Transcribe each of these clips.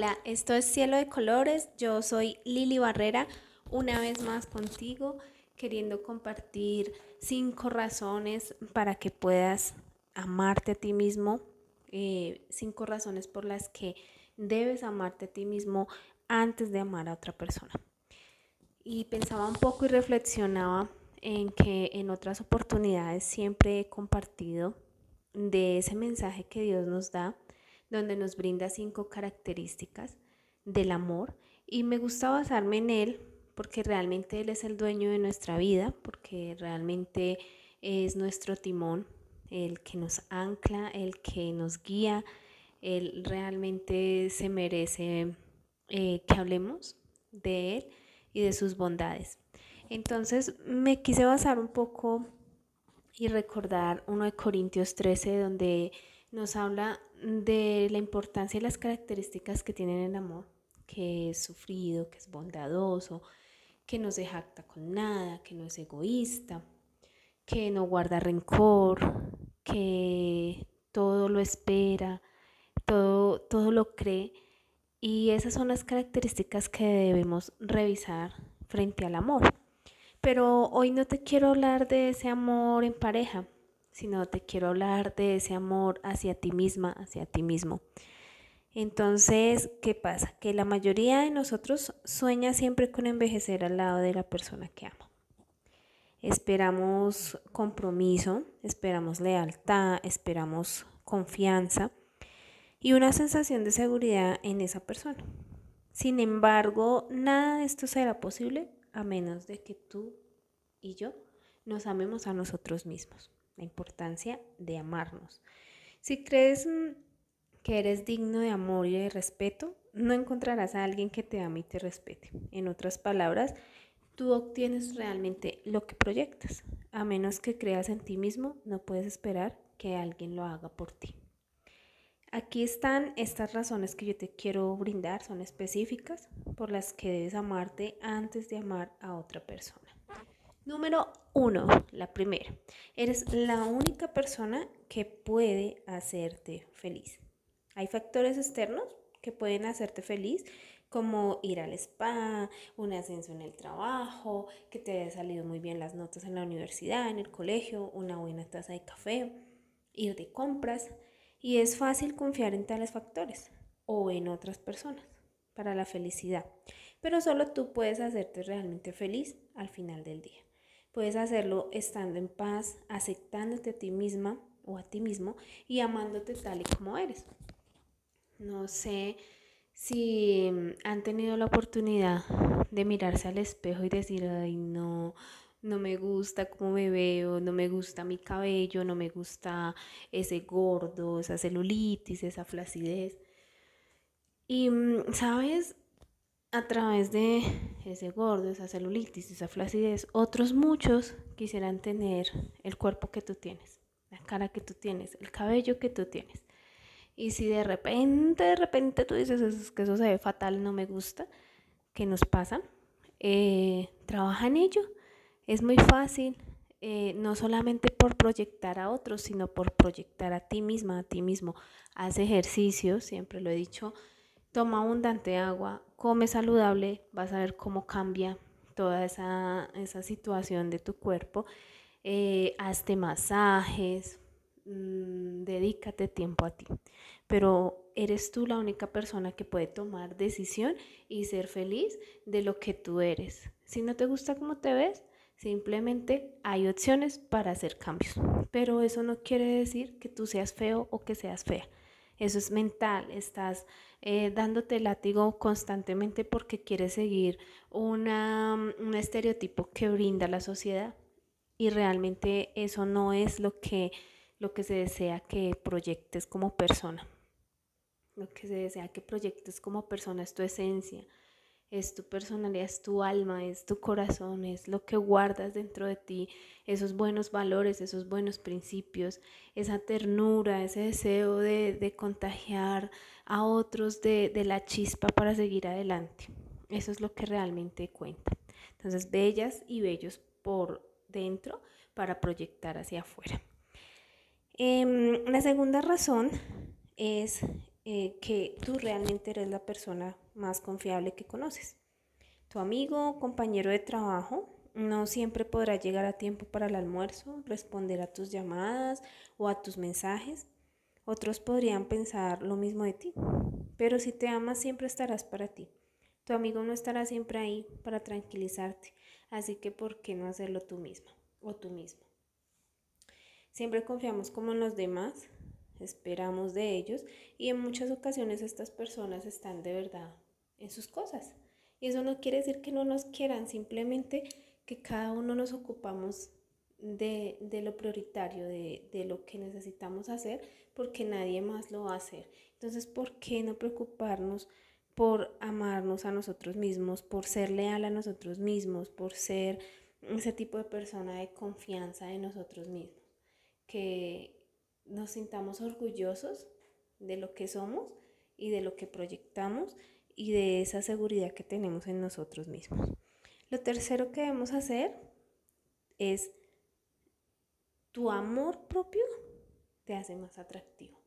Hola, esto es Cielo de Colores. Yo soy Lili Barrera, una vez más contigo, queriendo compartir cinco razones para que puedas amarte a ti mismo, eh, cinco razones por las que debes amarte a ti mismo antes de amar a otra persona. Y pensaba un poco y reflexionaba en que en otras oportunidades siempre he compartido de ese mensaje que Dios nos da donde nos brinda cinco características del amor y me gusta basarme en él porque realmente Él es el dueño de nuestra vida, porque realmente es nuestro timón, el que nos ancla, el que nos guía, Él realmente se merece eh, que hablemos de Él y de sus bondades. Entonces me quise basar un poco y recordar uno de Corintios 13, donde nos habla de la importancia y las características que tiene el amor, que es sufrido, que es bondadoso, que no se jacta con nada, que no es egoísta, que no guarda rencor, que todo lo espera, todo, todo lo cree. Y esas son las características que debemos revisar frente al amor. Pero hoy no te quiero hablar de ese amor en pareja, sino te quiero hablar de ese amor hacia ti misma, hacia ti mismo. Entonces, ¿qué pasa? Que la mayoría de nosotros sueña siempre con envejecer al lado de la persona que ama. Esperamos compromiso, esperamos lealtad, esperamos confianza y una sensación de seguridad en esa persona. Sin embargo, nada de esto será posible a menos de que tú y yo nos amemos a nosotros mismos la importancia de amarnos. Si crees mm, que eres digno de amor y de respeto, no encontrarás a alguien que te ame y te respete. En otras palabras, tú obtienes realmente lo que proyectas. A menos que creas en ti mismo, no puedes esperar que alguien lo haga por ti. Aquí están estas razones que yo te quiero brindar, son específicas por las que debes amarte antes de amar a otra persona. Número uno, la primera. Eres la única persona que puede hacerte feliz. Hay factores externos que pueden hacerte feliz, como ir al spa, un ascenso en el trabajo, que te haya salido muy bien las notas en la universidad, en el colegio, una buena taza de café, ir de compras. Y es fácil confiar en tales factores o en otras personas para la felicidad. Pero solo tú puedes hacerte realmente feliz al final del día. Puedes hacerlo estando en paz, aceptándote a ti misma o a ti mismo y amándote tal y como eres. No sé si han tenido la oportunidad de mirarse al espejo y decir, ay, no, no me gusta cómo me veo, no me gusta mi cabello, no me gusta ese gordo, esa celulitis, esa flacidez. Y, mm, ¿sabes? A través de ese gordo, esa celulitis, esa flacidez, otros muchos quisieran tener el cuerpo que tú tienes, la cara que tú tienes, el cabello que tú tienes. Y si de repente, de repente tú dices que eso se ve fatal, no me gusta, ¿qué nos pasa? Eh, trabaja en ello. Es muy fácil, eh, no solamente por proyectar a otros, sino por proyectar a ti misma, a ti mismo. Haz ejercicio, siempre lo he dicho, toma abundante agua, come saludable, vas a ver cómo cambia toda esa, situación de tu cuerpo. Eh, hazte masajes, mm, dedícate tiempo a ti. Pero eres tú la única persona que puede tomar decisión y ser feliz de lo que tú eres. Si no te gusta cómo te ves, simplemente hay opciones para hacer cambios. Pero eso no quiere decir que tú seas feo o que seas fea. Eso es mental, estás eh, dándote látigo constantemente porque quieres seguir una, un estereotipo que brinda la sociedad y realmente eso no es lo que, lo que se desea que proyectes como persona. Lo que se desea que proyectes como persona es tu esencia, es tu personalidad, es tu alma, es tu corazón, es lo que guardas dentro de ti, esos buenos valores, esos buenos principios, esa ternura, ese deseo de, contagiar a otros de, de la chispa para seguir adelante. Eso es lo que realmente cuenta. Entonces, bellas y bellos por dentro para proyectar hacia afuera. Em, la segunda razón es eh, que tú realmente eres la persona más confiable que conoces. Tu amigo o compañero de trabajo no siempre podrá llegar a tiempo para el almuerzo, responder a tus llamadas o a tus mensajes. Otros podrían pensar lo mismo de ti, pero si te amas siempre estarás para ti. Tu amigo no estará siempre ahí para tranquilizarte, así que ¿por qué no hacerlo tú misma o tú mismo? Siempre confiamos como en los demás, esperamos de ellos y en muchas ocasiones estas personas están de verdad en sus cosas. Y eso no quiere decir que no nos quieran, simplemente que cada uno nos ocupamos de, lo prioritario, de, de, lo que necesitamos hacer, porque nadie más lo va a hacer. Entonces, ¿por qué no preocuparnos por amarnos a nosotros mismos, por ser leal a nosotros mismos, por ser ese tipo de persona de confianza en nosotros mismos? Que nos sintamos orgullosos de lo que somos y de lo que proyectamos y de esa seguridad que tenemos en nosotros mismos. Lo tercero que debemos hacer es tu amor propio te hace más atractivo.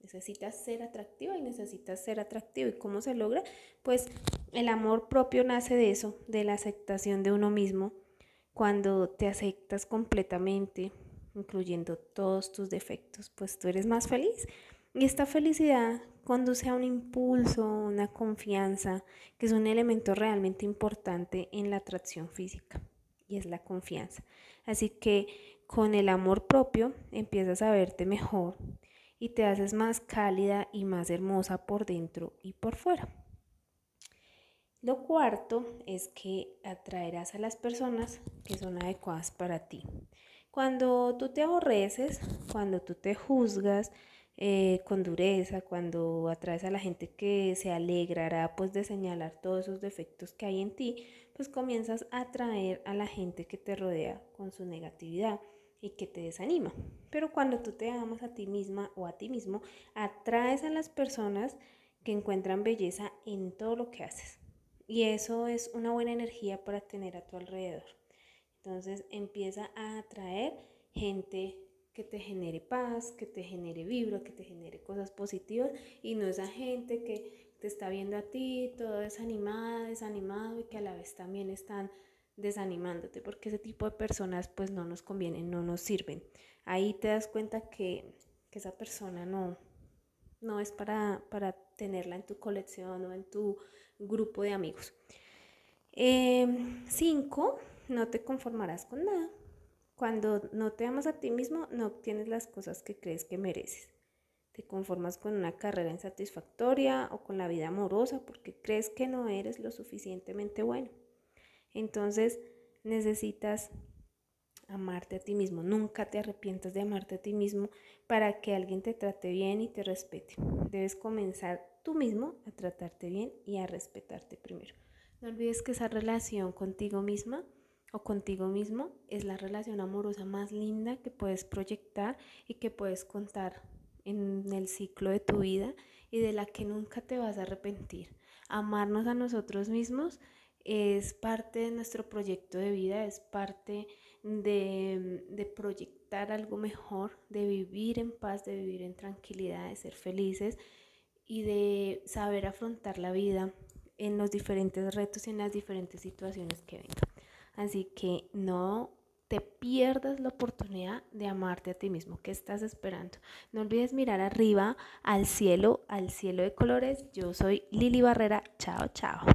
Necesitas ser atractiva y necesitas ser atractivo. ¿Y cómo se logra? Pues el amor propio nace de eso, de la aceptación de uno mismo. Cuando te aceptas completamente, incluyendo todos tus defectos, pues tú eres más feliz. Y esta felicidad conduce a un impulso, una confianza, que es un elemento realmente importante en la atracción física, y es la confianza. Así que con el amor propio empiezas a verte mejor y te haces más cálida y más hermosa por dentro y por fuera. Lo cuarto es que atraerás a las personas que son adecuadas para ti. Cuando tú te aborreces, cuando tú te juzgas, eh, con dureza, cuando atraes a la gente que se alegrará pues de señalar todos esos defectos que hay en ti, pues comienzas a atraer a la gente que te rodea con su negatividad y que te desanima. Pero cuando tú te amas a ti misma o a ti mismo, atraes a las personas que encuentran belleza en todo lo que haces. Y eso es una buena energía para tener a tu alrededor. Entonces empieza a atraer gente que te genere paz, que te genere vibra, que te genere cosas positivas y no esa gente que te está viendo a ti todo desanimada, desanimado y que a la vez también están desanimándote, porque ese tipo de personas pues no nos convienen, no nos sirven. Ahí te das cuenta que, esa persona no, no es para, para, tenerla en tu colección o en tu grupo de amigos. Em, cinco, no te conformarás con nada. Cuando no te amas a ti mismo, no obtienes las cosas que crees que mereces. Te conformas con una carrera insatisfactoria o con la vida amorosa porque crees que no eres lo suficientemente bueno. Entonces necesitas amarte a ti mismo. Nunca te arrepientas de amarte a ti mismo para que alguien te trate bien y te respete. Debes comenzar tú mismo a tratarte bien y a respetarte primero. No olvides que esa relación contigo misma o contigo mismo es la relación amorosa más linda que puedes proyectar y que puedes contar en el ciclo de tu vida y de la que nunca te vas a arrepentir. Amarnos a nosotros mismos es parte de nuestro proyecto de vida, es parte de, de, proyectar algo mejor, de vivir en paz, de vivir en tranquilidad, de ser felices y de saber afrontar la vida en los diferentes retos y en las diferentes situaciones que vengan. Así que no te pierdas la oportunidad de amarte a ti mismo. ¿Qué estás esperando? No olvides mirar arriba al cielo, al cielo de colores. Yo soy Lili Barrera. Chao, chao.